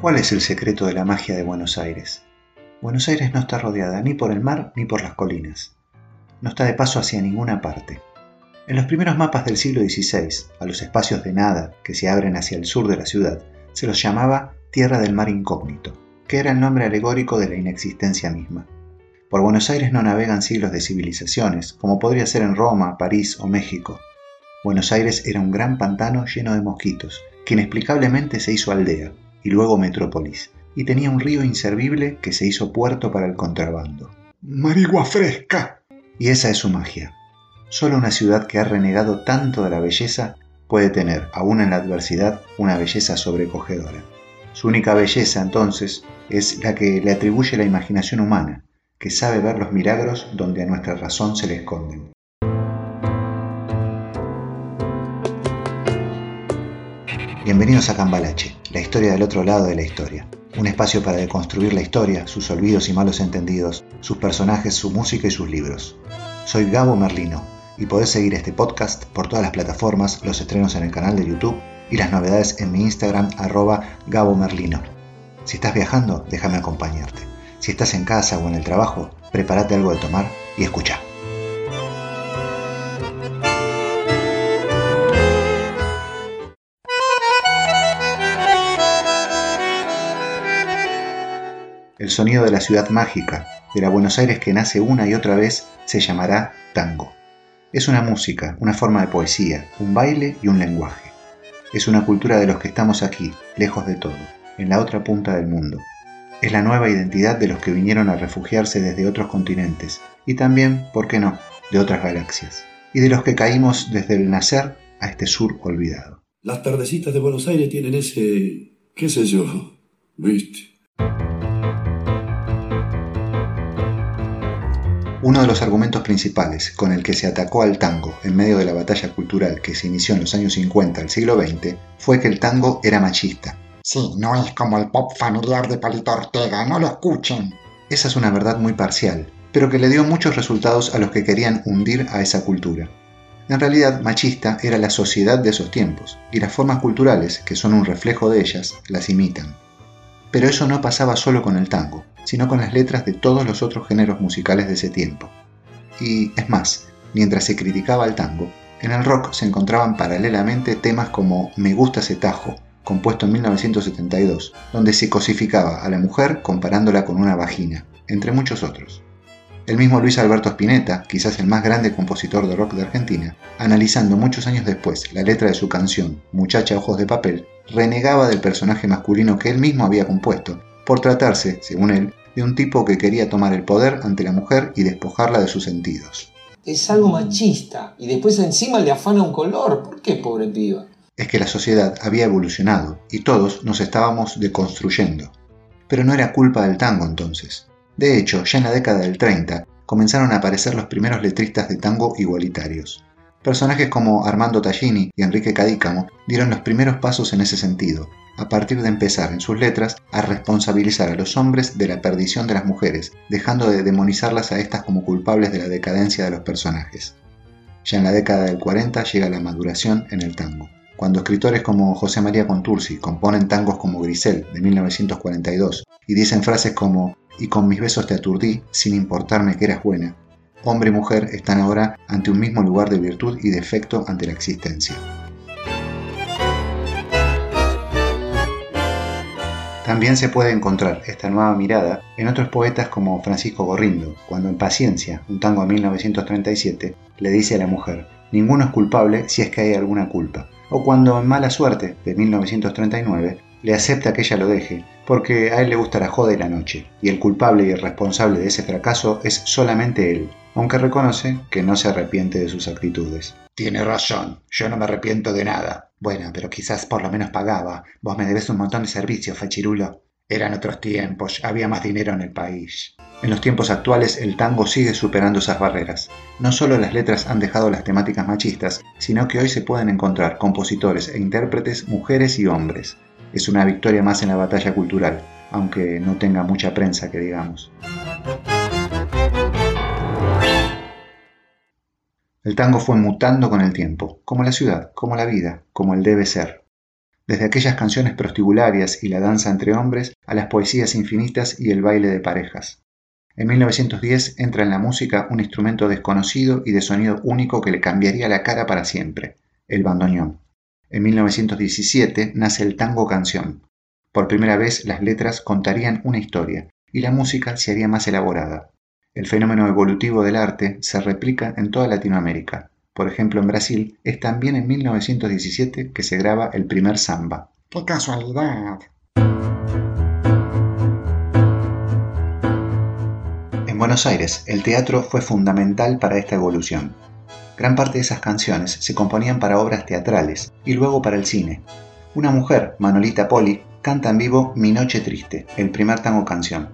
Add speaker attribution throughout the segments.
Speaker 1: ¿Cuál es el secreto de la magia de Buenos Aires? Buenos Aires no está rodeada ni por el mar ni por las colinas. No está de paso hacia ninguna parte. En los primeros mapas del siglo XVI, a los espacios de nada que se abren hacia el sur de la ciudad, se los llamaba Tierra del Mar Incógnito, que era el nombre alegórico de la inexistencia misma. Por Buenos Aires no navegan siglos de civilizaciones, como podría ser en Roma, París o México. Buenos Aires era un gran pantano lleno de mosquitos, que inexplicablemente se hizo aldea, y luego metrópolis, y tenía un río inservible que se hizo puerto para el contrabando.
Speaker 2: ¡Marigua fresca!
Speaker 1: Y esa es su magia. Solo una ciudad que ha renegado tanto de la belleza puede tener, aún en la adversidad, una belleza sobrecogedora. Su única belleza, entonces, es la que le atribuye la imaginación humana, que sabe ver los milagros donde a nuestra razón se le esconden. Bienvenidos a Cambalache, la historia del otro lado de la historia. Un espacio para deconstruir la historia, sus olvidos y malos entendidos, sus personajes, su música y sus libros. Soy Gabo Merlino y podés seguir este podcast por todas las plataformas, los estrenos en el canal de YouTube y las novedades en mi Instagram arroba Gabo Merlino. Si estás viajando, déjame acompañarte. Si estás en casa o en el trabajo, prepárate algo de tomar y escucha. El sonido de la ciudad mágica, de la Buenos Aires que nace una y otra vez, se llamará tango. Es una música, una forma de poesía, un baile y un lenguaje. Es una cultura de los que estamos aquí, lejos de todo, en la otra punta del mundo. Es la nueva identidad de los que vinieron a refugiarse desde otros continentes y también, ¿por qué no?, de otras galaxias. Y de los que caímos desde el nacer a este sur olvidado.
Speaker 2: Las tardecitas de Buenos Aires tienen ese, qué sé yo, viste.
Speaker 1: Uno de los argumentos principales con el que se atacó al tango en medio de la batalla cultural que se inició en los años 50 del siglo XX fue que el tango era machista.
Speaker 3: Sí, no es como el pop familiar de Palito Ortega, no lo escuchen.
Speaker 1: Esa es una verdad muy parcial, pero que le dio muchos resultados a los que querían hundir a esa cultura. En realidad, machista era la sociedad de esos tiempos, y las formas culturales, que son un reflejo de ellas, las imitan. Pero eso no pasaba solo con el tango sino con las letras de todos los otros géneros musicales de ese tiempo. Y es más, mientras se criticaba el tango, en el rock se encontraban paralelamente temas como Me gusta ese tajo, compuesto en 1972, donde se cosificaba a la mujer comparándola con una vagina, entre muchos otros. El mismo Luis Alberto Spinetta, quizás el más grande compositor de rock de Argentina, analizando muchos años después la letra de su canción Muchacha Ojos de Papel, renegaba del personaje masculino que él mismo había compuesto, por tratarse, según él, de un tipo que quería tomar el poder ante la mujer y despojarla de sus sentidos.
Speaker 4: Es algo machista y después encima le afana un color. ¿Por qué, pobre piba?
Speaker 1: Es que la sociedad había evolucionado y todos nos estábamos deconstruyendo. Pero no era culpa del tango entonces. De hecho, ya en la década del 30 comenzaron a aparecer los primeros letristas de tango igualitarios. Personajes como Armando Tallini y Enrique Cadícamo dieron los primeros pasos en ese sentido, a partir de empezar en sus letras a responsabilizar a los hombres de la perdición de las mujeres, dejando de demonizarlas a estas como culpables de la decadencia de los personajes. Ya en la década del 40 llega la maduración en el tango. Cuando escritores como José María Contursi componen tangos como Grisel de 1942 y dicen frases como y con mis besos te aturdí sin importarme que eras buena, hombre y mujer están ahora ante un mismo lugar de virtud y defecto ante la existencia. También se puede encontrar esta nueva mirada en otros poetas como Francisco Gorrindo, cuando en Paciencia, un tango de 1937, le dice a la mujer, ninguno es culpable si es que hay alguna culpa, o cuando en Mala Suerte, de 1939, le acepta que ella lo deje, porque a él le gusta la joda y la noche, y el culpable y el responsable de ese fracaso es solamente él, aunque reconoce que no se arrepiente de sus actitudes.
Speaker 3: Tiene razón, yo no me arrepiento de nada.
Speaker 1: Bueno, pero quizás por lo menos pagaba. Vos me debes un montón de servicios, fachirulo.
Speaker 3: Eran otros tiempos, había más dinero en el país.
Speaker 1: En los tiempos actuales el tango sigue superando esas barreras. No solo las letras han dejado las temáticas machistas, sino que hoy se pueden encontrar compositores e intérpretes mujeres y hombres. Es una victoria más en la batalla cultural, aunque no tenga mucha prensa que digamos. El tango fue mutando con el tiempo, como la ciudad, como la vida, como el debe ser. desde aquellas canciones prostibularias y la danza entre hombres a las poesías infinitas y el baile de parejas. En 1910 entra en la música un instrumento desconocido y de sonido único que le cambiaría la cara para siempre, el bandoneón. En 1917 nace el tango canción. Por primera vez las letras contarían una historia y la música se haría más elaborada. El fenómeno evolutivo del arte se replica en toda Latinoamérica. Por ejemplo, en Brasil es también en 1917 que se graba el primer samba.
Speaker 3: ¡Qué casualidad!
Speaker 1: En Buenos Aires, el teatro fue fundamental para esta evolución. Gran parte de esas canciones se componían para obras teatrales y luego para el cine. Una mujer, Manolita Poli, canta en vivo Mi Noche Triste, el primer tango canción.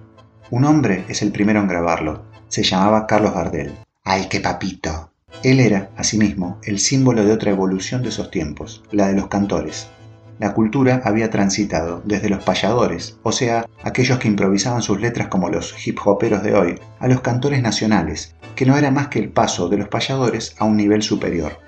Speaker 1: Un hombre es el primero en grabarlo. Se llamaba Carlos Gardel.
Speaker 3: ¡Ay, qué papito!
Speaker 1: Él era, asimismo, el símbolo de otra evolución de esos tiempos, la de los cantores. La cultura había transitado desde los payadores, o sea, aquellos que improvisaban sus letras como los hip hoperos de hoy, a los cantores nacionales, que no era más que el paso de los payadores a un nivel superior.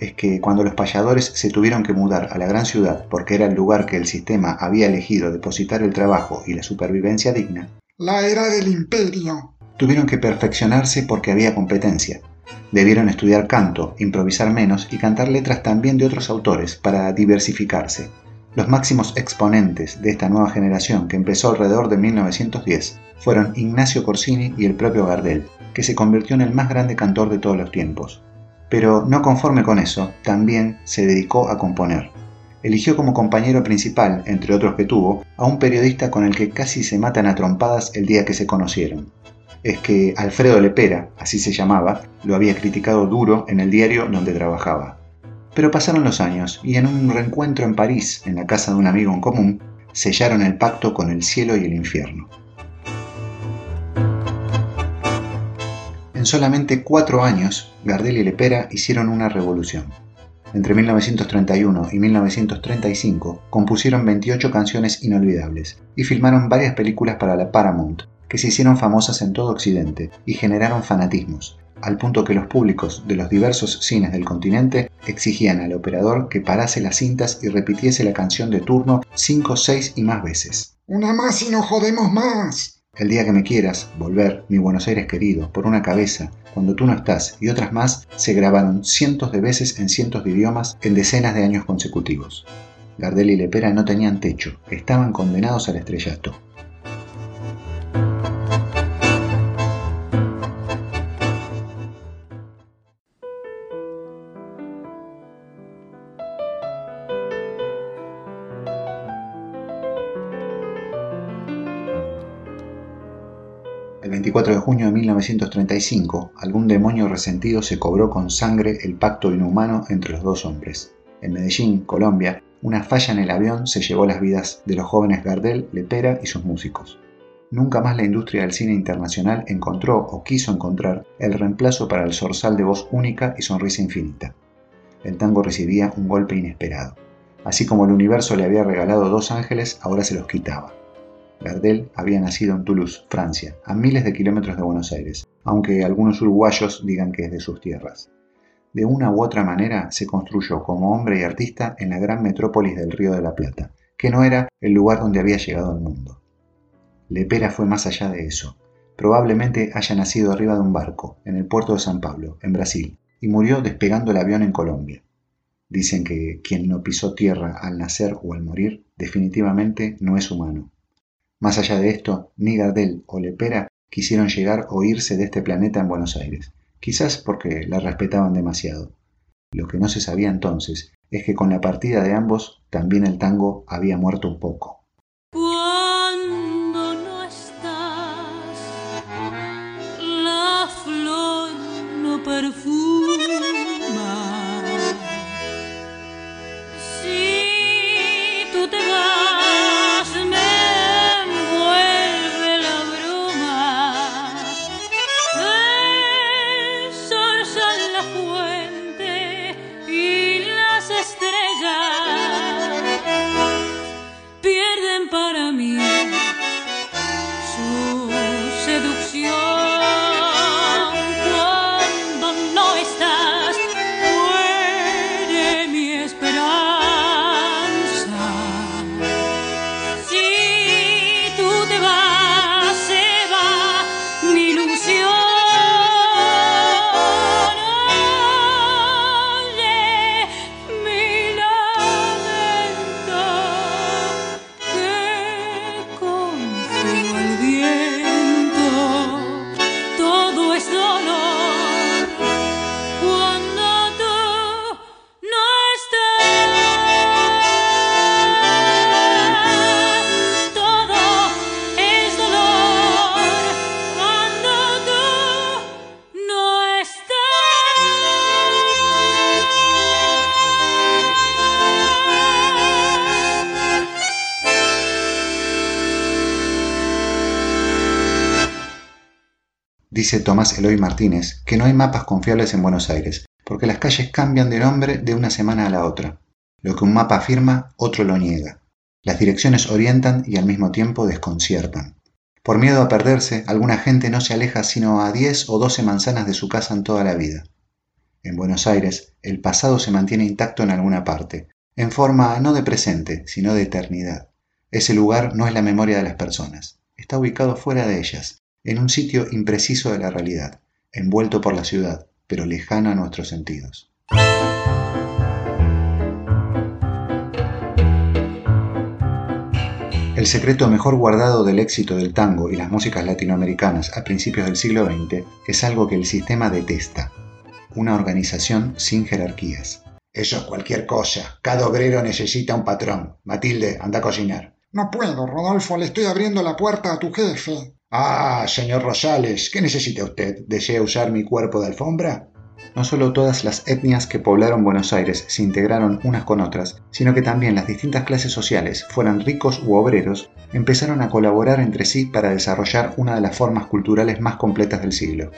Speaker 1: Es que cuando los payadores se tuvieron que mudar a la gran ciudad porque era el lugar que el sistema había elegido depositar el trabajo y la supervivencia digna,
Speaker 3: La era del imperio.
Speaker 1: Tuvieron que perfeccionarse porque había competencia. Debieron estudiar canto, improvisar menos y cantar letras también de otros autores para diversificarse. Los máximos exponentes de esta nueva generación que empezó alrededor de 1910 fueron Ignacio Corsini y el propio Gardel, que se convirtió en el más grande cantor de todos los tiempos. Pero no conforme con eso, también se dedicó a componer. Eligió como compañero principal, entre otros que tuvo, a un periodista con el que casi se matan a trompadas el día que se conocieron. Es que Alfredo Lepera, así se llamaba, lo había criticado duro en el diario donde trabajaba. Pero pasaron los años y en un reencuentro en París, en la casa de un amigo en común, sellaron el pacto con el cielo y el infierno. En solamente cuatro años, Gardel y Lepera hicieron una revolución. Entre 1931 y 1935 compusieron 28 canciones inolvidables y filmaron varias películas para la Paramount, que se hicieron famosas en todo Occidente y generaron fanatismos, al punto que los públicos de los diversos cines del continente exigían al operador que parase las cintas y repitiese la canción de turno 5, 6 y más veces.
Speaker 3: Una más y no jodemos más.
Speaker 1: El día que me quieras, volver, mi Buenos Aires querido, por una cabeza, cuando tú no estás y otras más se grabaron cientos de veces en cientos de idiomas en decenas de años consecutivos. Gardel y Lepera no tenían techo, estaban condenados al estrellato. 24 de junio de 1935, algún demonio resentido se cobró con sangre el pacto inhumano entre los dos hombres. En Medellín, Colombia, una falla en el avión se llevó las vidas de los jóvenes Gardel, Lepera y sus músicos. Nunca más la industria del cine internacional encontró o quiso encontrar el reemplazo para el zorzal de voz única y sonrisa infinita. El tango recibía un golpe inesperado. Así como el universo le había regalado dos ángeles, ahora se los quitaba. Gardel había nacido en Toulouse, Francia, a miles de kilómetros de Buenos Aires, aunque algunos uruguayos digan que es de sus tierras. De una u otra manera se construyó como hombre y artista en la gran metrópolis del Río de la Plata, que no era el lugar donde había llegado al mundo. Lepera fue más allá de eso. Probablemente haya nacido arriba de un barco, en el puerto de San Pablo, en Brasil, y murió despegando el avión en Colombia. Dicen que quien no pisó tierra al nacer o al morir definitivamente no es humano. Más allá de esto, ni Gardel o Lepera quisieron llegar o irse de este planeta en Buenos Aires, quizás porque la respetaban demasiado. Lo que no se sabía entonces es que con la partida de ambos también el tango había muerto un poco. Dice Tomás Eloy Martínez que no hay mapas confiables en Buenos Aires, porque las calles cambian de nombre de una semana a la otra. Lo que un mapa afirma, otro lo niega. Las direcciones orientan y al mismo tiempo desconciertan. Por miedo a perderse, alguna gente no se aleja sino a 10 o 12 manzanas de su casa en toda la vida. En Buenos Aires, el pasado se mantiene intacto en alguna parte, en forma no de presente, sino de eternidad. Ese lugar no es la memoria de las personas, está ubicado fuera de ellas, en un sitio impreciso de la realidad, envuelto por la ciudad, pero lejano a nuestros sentidos. El secreto mejor guardado del éxito del tango y las músicas latinoamericanas a principios del siglo XX es algo que el sistema detesta, una organización sin jerarquías.
Speaker 3: Eso es cualquier cosa. Cada obrero necesita un patrón. Matilde, anda a cocinar.
Speaker 5: No puedo, Rodolfo, le estoy abriendo la puerta a tu jefe.
Speaker 3: Ah, señor Rosales, ¿qué necesita usted? ¿Desea usar mi cuerpo de alfombra?
Speaker 1: No solo todas las etnias que poblaron Buenos Aires se integraron unas con otras, sino que también las distintas clases sociales, fueran ricos u obreros, empezaron a colaborar entre sí para desarrollar una de las formas culturales más completas del siglo.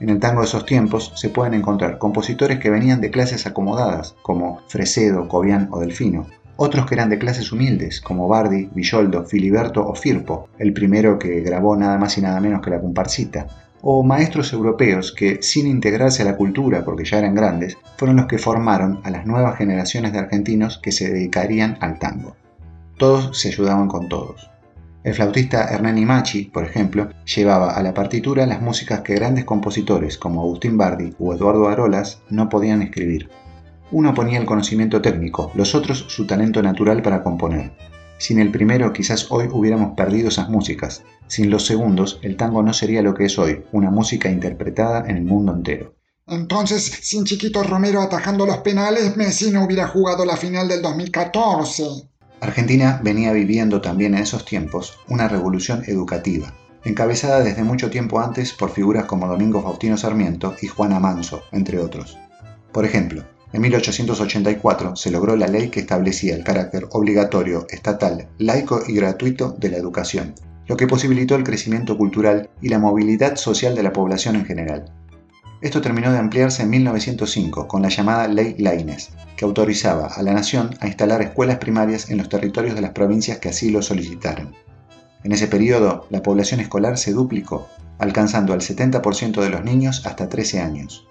Speaker 1: En el tango de esos tiempos se pueden encontrar compositores que venían de clases acomodadas, como Fresedo, Cobian o Delfino, otros que eran de clases humildes, como Bardi, Villoldo, Filiberto o Firpo, el primero que grabó nada más y nada menos que la comparsita, o maestros europeos que, sin integrarse a la cultura porque ya eran grandes, fueron los que formaron a las nuevas generaciones de argentinos que se dedicarían al tango. Todos se ayudaban con todos. El flautista Hernani Machi, por ejemplo, llevaba a la partitura las músicas que grandes compositores como Agustín Bardi o Eduardo Arolas no podían escribir. Uno ponía el conocimiento técnico, los otros su talento natural para componer. Sin el primero quizás hoy hubiéramos perdido esas músicas. Sin los segundos, el tango no sería lo que es hoy, una música interpretada en el mundo entero.
Speaker 5: Entonces, sin Chiquito Romero atajando los penales, Messi no hubiera jugado la final del 2014.
Speaker 1: Argentina venía viviendo también en esos tiempos una revolución educativa, encabezada desde mucho tiempo antes por figuras como Domingo Faustino Sarmiento y Juana Manso, entre otros. Por ejemplo, en 1884 se logró la ley que establecía el carácter obligatorio, estatal, laico y gratuito de la educación, lo que posibilitó el crecimiento cultural y la movilidad social de la población en general. Esto terminó de ampliarse en 1905 con la llamada Ley Laines, que autorizaba a la nación a instalar escuelas primarias en los territorios de las provincias que así lo solicitaran. En ese periodo, la población escolar se duplicó, alcanzando al 70% de los niños hasta 13 años.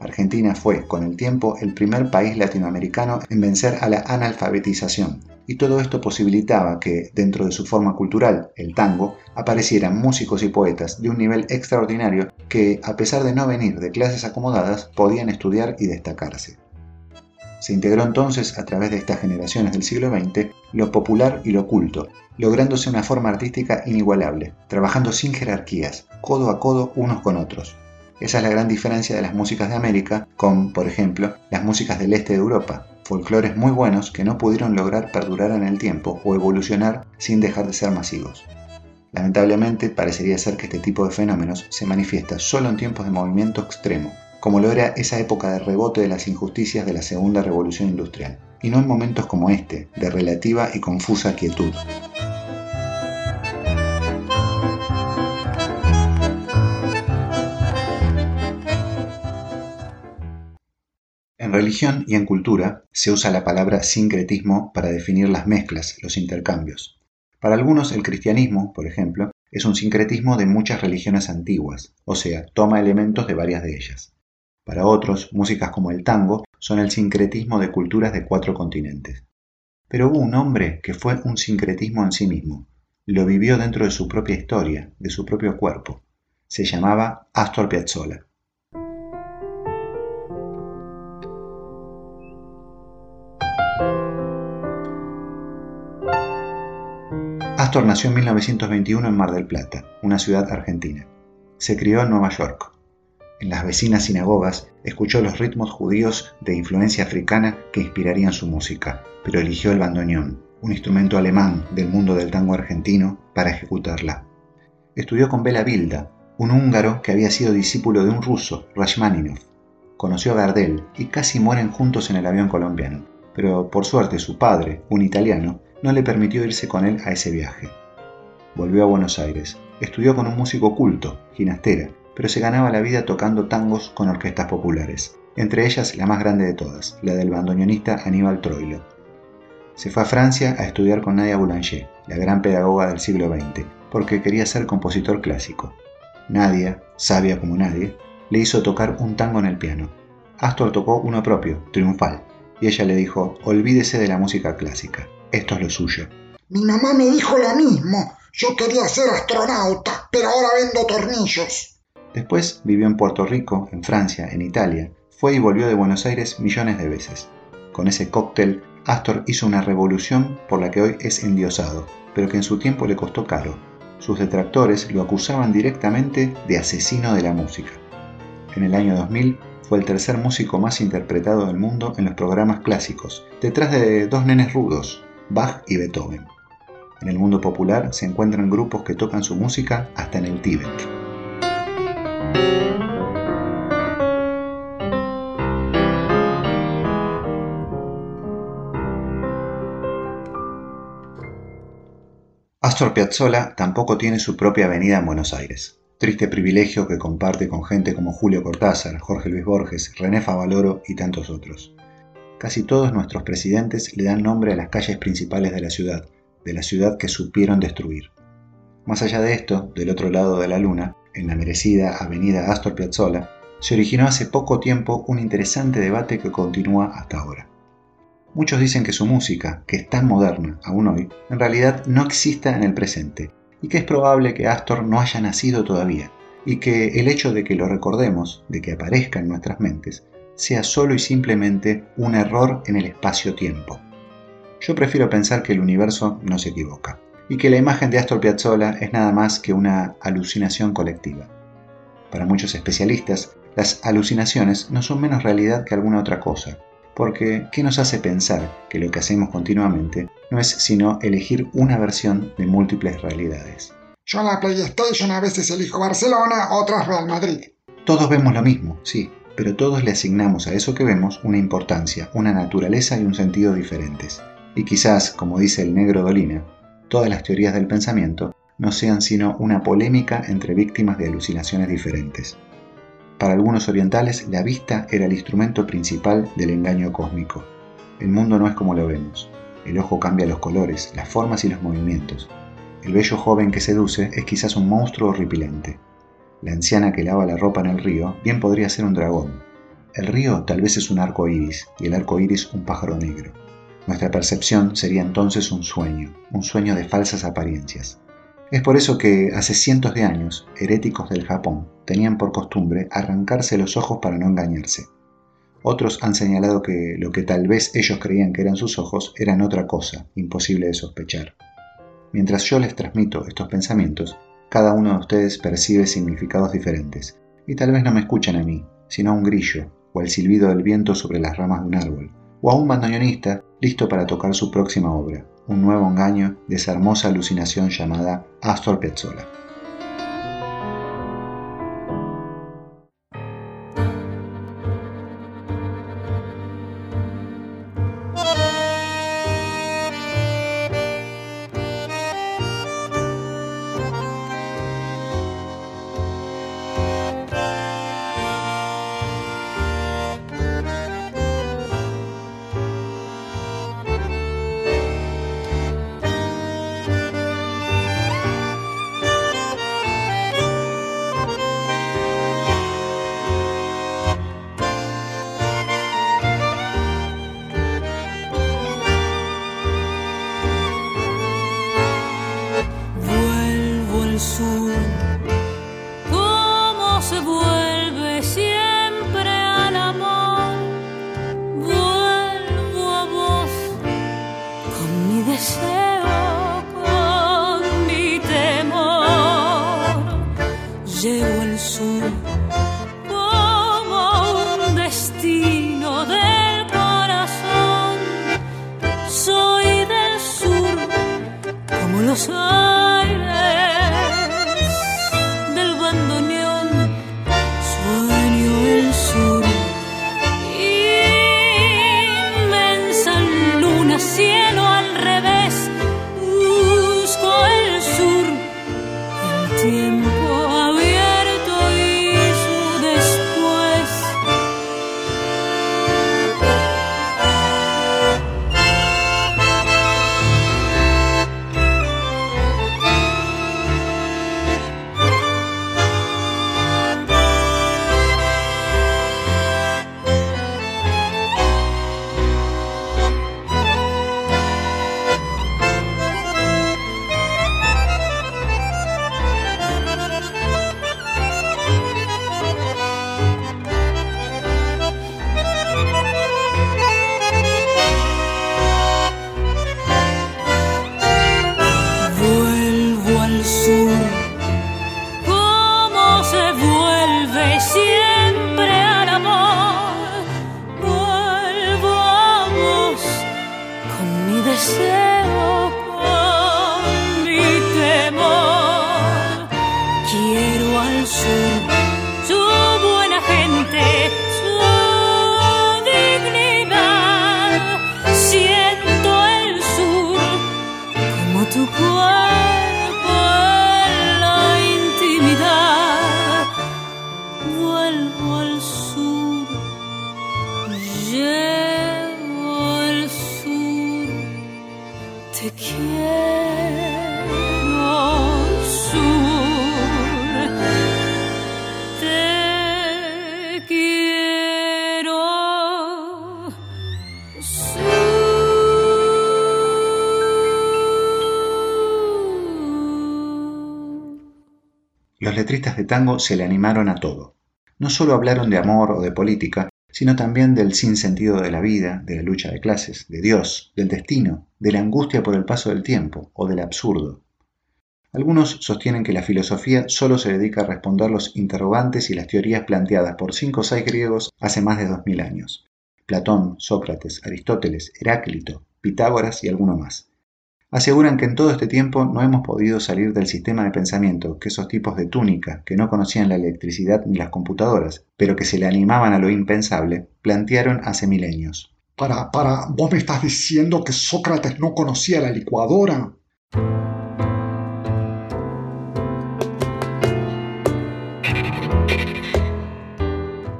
Speaker 1: Argentina fue, con el tiempo, el primer país latinoamericano en vencer a la analfabetización, y todo esto posibilitaba que, dentro de su forma cultural, el tango, aparecieran músicos y poetas de un nivel extraordinario que, a pesar de no venir de clases acomodadas, podían estudiar y destacarse. Se integró entonces, a través de estas generaciones del siglo XX, lo popular y lo culto, lográndose una forma artística inigualable, trabajando sin jerarquías, codo a codo unos con otros, esa es la gran diferencia de las músicas de América con, por ejemplo, las músicas del este de Europa, folclores muy buenos que no pudieron lograr perdurar en el tiempo o evolucionar sin dejar de ser masivos. Lamentablemente, parecería ser que este tipo de fenómenos se manifiesta solo en tiempos de movimiento extremo, como lo era esa época de rebote de las injusticias de la segunda revolución industrial, y no en momentos como este, de relativa y confusa quietud. En religión y en cultura se usa la palabra sincretismo para definir las mezclas, los intercambios. Para algunos el cristianismo, por ejemplo, es un sincretismo de muchas religiones antiguas, o sea, toma elementos de varias de ellas. Para otros, músicas como el tango son el sincretismo de culturas de cuatro continentes. Pero hubo un hombre que fue un sincretismo en sí mismo. Lo vivió dentro de su propia historia, de su propio cuerpo. Se llamaba Astor Piazzolla. Astor nació en 1921 en Mar del Plata, una ciudad argentina. Se crió en Nueva York. En las vecinas sinagogas escuchó los ritmos judíos de influencia africana que inspirarían su música, pero eligió el bandoneón, un instrumento alemán del mundo del tango argentino, para ejecutarla. Estudió con Bela Bilda, un húngaro que había sido discípulo de un ruso, Rashmaninov. Conoció a Gardel y casi mueren juntos en el avión colombiano, pero por suerte su padre, un italiano, no le permitió irse con él a ese viaje. Volvió a Buenos Aires, estudió con un músico culto, Ginastera, pero se ganaba la vida tocando tangos con orquestas populares, entre ellas la más grande de todas, la del bandoneonista Aníbal Troilo. Se fue a Francia a estudiar con Nadia Boulanger, la gran pedagoga del siglo XX, porque quería ser compositor clásico. Nadia, sabia como nadie, le hizo tocar un tango en el piano. Astor tocó uno propio, triunfal, y ella le dijo, olvídese de la música clásica, esto es lo suyo.
Speaker 5: Mi mamá me dijo lo mismo. Yo quería ser astronauta, pero ahora vendo tornillos.
Speaker 1: Después vivió en Puerto Rico, en Francia, en Italia, fue y volvió de Buenos Aires millones de veces. Con ese cóctel, Astor hizo una revolución por la que hoy es endiosado, pero que en su tiempo le costó caro. Sus detractores lo acusaban directamente de asesino de la música. En el año 2000 fue el tercer músico más interpretado del mundo en los programas clásicos, detrás de dos nenes rudos, Bach y Beethoven. En el mundo popular se encuentran grupos que tocan su música hasta en el Tíbet. Astor Piazzolla tampoco tiene su propia avenida en Buenos Aires. Triste privilegio que comparte con gente como Julio Cortázar, Jorge Luis Borges, René Favaloro y tantos otros. Casi todos nuestros presidentes le dan nombre a las calles principales de la ciudad, de la ciudad que supieron destruir. Más allá de esto, del otro lado de la luna, en la merecida avenida Astor Piazzolla, se originó hace poco tiempo un interesante debate que continúa hasta ahora. Muchos dicen que su música, que es tan moderna aún hoy, en realidad no exista en el presente, y que es probable que Astor no haya nacido todavía, y que el hecho de que lo recordemos, de que aparezca en nuestras mentes, sea solo y simplemente un error en el espacio-tiempo. Yo prefiero pensar que el universo no se equivoca, y que la imagen de Astor Piazzolla es nada más que una alucinación colectiva. Para muchos especialistas, las alucinaciones no son menos realidad que alguna otra cosa, porque ¿qué nos hace pensar que lo que hacemos continuamente no es sino elegir una versión de múltiples realidades?
Speaker 5: Yo en la PlayStation a veces elijo Barcelona, otras Real Madrid.
Speaker 1: Todos vemos lo mismo, sí, pero todos le asignamos a eso que vemos una importancia, una naturaleza y un sentido diferentes. Y quizás, como dice el negro Dolina, todas las teorías del pensamiento no sean sino una polémica entre víctimas de alucinaciones diferentes. Para algunos orientales, la vista era el instrumento principal del engaño cósmico. El mundo no es como lo vemos. El ojo cambia los colores, las formas y los movimientos. El bello joven que seduce es quizás un monstruo horripilante. La anciana que lava la ropa en el río bien podría ser un dragón. El río tal vez es un arco iris y el arco iris un pájaro negro. Nuestra percepción sería entonces un sueño, un sueño de falsas apariencias. Es por eso que hace cientos de años, heréticos del Japón tenían por costumbre arrancarse los ojos para no engañarse. Otros han señalado que lo que tal vez ellos creían que eran sus ojos eran otra cosa, imposible de sospechar. Mientras yo les transmito estos pensamientos, cada uno de ustedes percibe significados diferentes, y tal vez no me escuchan a mí, sino a un grillo, o al silbido del viento sobre las ramas de un árbol, o a un bandoneonista listo para tocar su próxima obra, un nuevo engaño de esa hermosa alucinación llamada Astor Piazzolla.
Speaker 6: con mi deseo. Como tu
Speaker 1: letristas de tango se le animaron a todo. No solo hablaron de amor o de política, sino también del sinsentido de la vida, de la lucha de clases, de Dios, del destino, de la angustia por el paso del tiempo o del absurdo. Algunos sostienen que la filosofía solo se dedica a responder los interrogantes y las teorías planteadas por cinco o seis griegos hace más de dos mil años. Platón, Sócrates, Aristóteles, Heráclito, Pitágoras y alguno más. Aseguran que en todo este tiempo no hemos podido salir del sistema de pensamiento que esos tipos de túnica, que no conocían la electricidad ni las computadoras, pero que se le animaban a lo impensable, plantearon hace milenios.
Speaker 5: Para, para, ¿vos me estás diciendo que Sócrates no conocía la licuadora?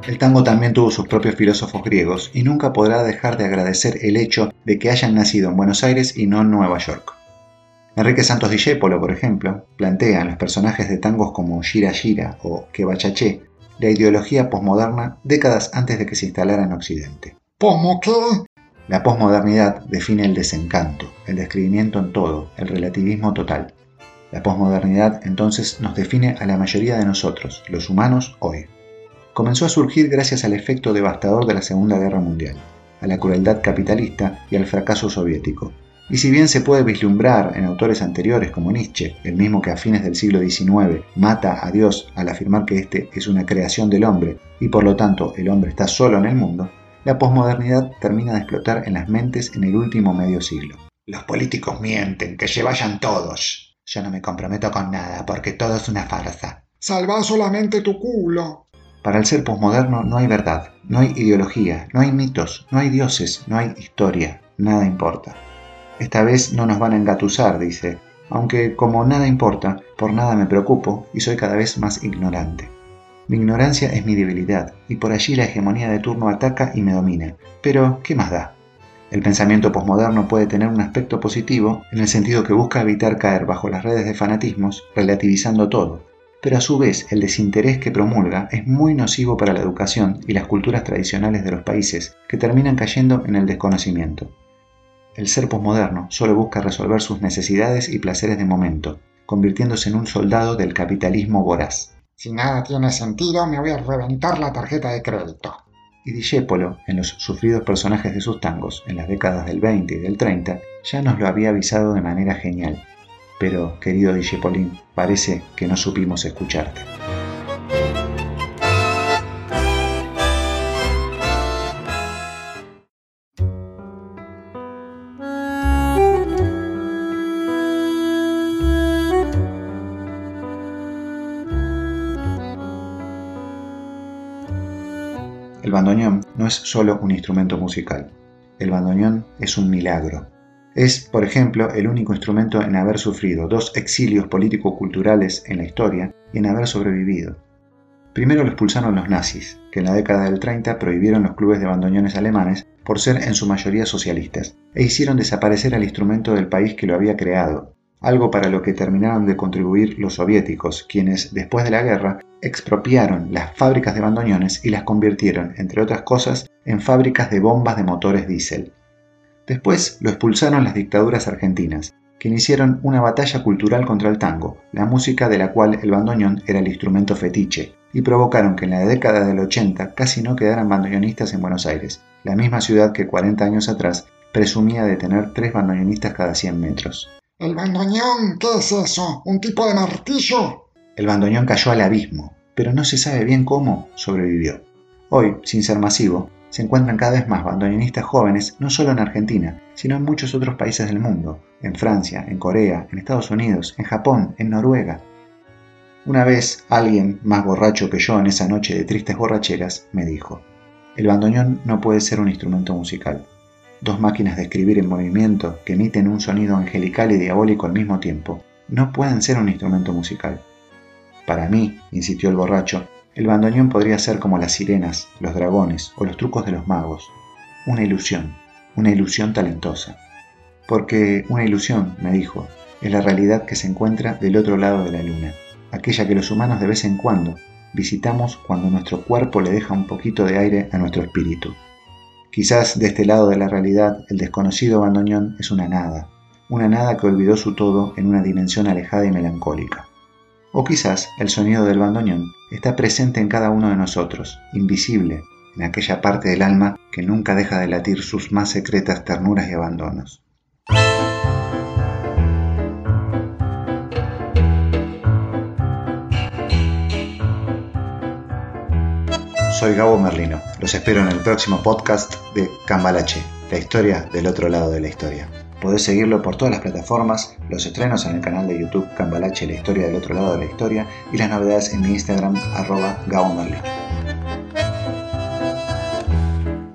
Speaker 1: El tango también tuvo sus propios filósofos griegos y nunca podrá dejar de agradecer el hecho de que hayan nacido en Buenos Aires y no en Nueva York. Enrique Santos Discépolo, por ejemplo, plantea en los personajes de tangos como Gira Gira o Que Bachaché la ideología posmoderna décadas antes de que se instalara en Occidente.
Speaker 5: ¿Cómo qué?
Speaker 1: La posmodernidad define el desencanto, el describimiento en todo, el relativismo total. La posmodernidad entonces nos define a la mayoría de nosotros, los humanos, hoy. Comenzó a surgir gracias al efecto devastador de la Segunda Guerra Mundial, a la crueldad capitalista y al fracaso soviético. Y si bien se puede vislumbrar en autores anteriores como Nietzsche, el mismo que a fines del siglo XIX mata a Dios al afirmar que éste es una creación del hombre y por lo tanto el hombre está solo en el mundo, la posmodernidad termina de explotar en las mentes en el último medio siglo.
Speaker 3: Los políticos mienten, que se vayan todos. Yo no me comprometo con nada porque todo es una farsa.
Speaker 5: Salva solamente tu culo.
Speaker 1: Para el ser posmoderno no hay verdad, no hay ideología, no hay mitos, no hay dioses, no hay historia, nada importa. Esta vez no nos van a engatusar, dice, aunque como nada importa, por nada me preocupo y soy cada vez más ignorante. Mi ignorancia es mi debilidad, y por allí la hegemonía de turno ataca y me domina. Pero, ¿qué más da? El pensamiento posmoderno puede tener un aspecto positivo en el sentido que busca evitar caer bajo las redes de fanatismos, relativizando todo, pero a su vez el desinterés que promulga es muy nocivo para la educación y las culturas tradicionales de los países, que terminan cayendo en el desconocimiento. El ser posmoderno solo busca resolver sus necesidades y placeres de momento, convirtiéndose en un soldado del capitalismo voraz.
Speaker 5: Si nada tiene sentido, me voy a reventar la tarjeta de crédito.
Speaker 1: Y Discépolo, en los sufridos personajes de sus tangos, en las décadas del 20 y del 30, ya nos lo había avisado de manera genial. Pero, querido Discepolín, parece que no supimos escucharte. El bandoneón no es solo un instrumento musical. El bandoneón es un milagro. Es, por ejemplo, el único instrumento en haber sufrido dos exilios político-culturales en la historia y en haber sobrevivido. Primero lo expulsaron los nazis, que en la década del 30 prohibieron los clubes de bandoneones alemanes por ser en su mayoría socialistas, e hicieron desaparecer al instrumento del país que lo había creado, algo para lo que terminaron de contribuir los soviéticos, quienes, después de la guerra, expropiaron las fábricas de bandoneones y las convirtieron, entre otras cosas, en fábricas de bombas de motores diésel. Después lo expulsaron las dictaduras argentinas, que iniciaron una batalla cultural contra el tango, la música de la cual el bandoneón era el instrumento fetiche, y provocaron que en la década del 80 casi no quedaran bandoneonistas en Buenos Aires, la misma ciudad que 40 años atrás presumía de tener tres bandoneonistas cada 100 metros.
Speaker 5: ¿El bandoneón? ¿Qué es eso? ¿Un tipo de martillo?
Speaker 1: El bandoneón cayó al abismo, pero no se sabe bien cómo sobrevivió. Hoy, sin ser masivo, Se encuentran cada vez más bandoneonistas jóvenes, no solo en Argentina, sino en muchos otros países del mundo, en Francia, en Corea, en Estados Unidos, en Japón, en Noruega. Una vez alguien, más borracho que yo en esa noche de tristes borracheras, me dijo, el bandoneón no puede ser un instrumento musical. Dos máquinas de escribir en movimiento que emiten un sonido angelical y diabólico al mismo tiempo no pueden ser un instrumento musical. Para mí, insistió el borracho, el bandoneón podría ser como las sirenas, los dragones o los trucos de los magos. Una ilusión, una ilusión talentosa. Porque una ilusión, me dijo, es la realidad que se encuentra del otro lado de la luna, aquella que los humanos de vez en cuando visitamos cuando nuestro cuerpo le deja un poquito de aire a nuestro espíritu. Quizás de este lado de la realidad el desconocido bandoneón es una nada, una nada que olvidó su todo en una dimensión alejada y melancólica. O quizás el sonido del bandoneón está presente en cada uno de nosotros, invisible, en aquella parte del alma que nunca deja de latir sus más secretas ternuras y abandonos. Soy Gabo Merlino. Los espero en el próximo podcast de Cambalache, la historia del otro lado de la historia. Podés seguirlo por todas las plataformas, los estrenos en el canal de YouTube Cambalache, la historia del otro lado de la historia y las novedades en mi Instagram arroba Gabo Merlino.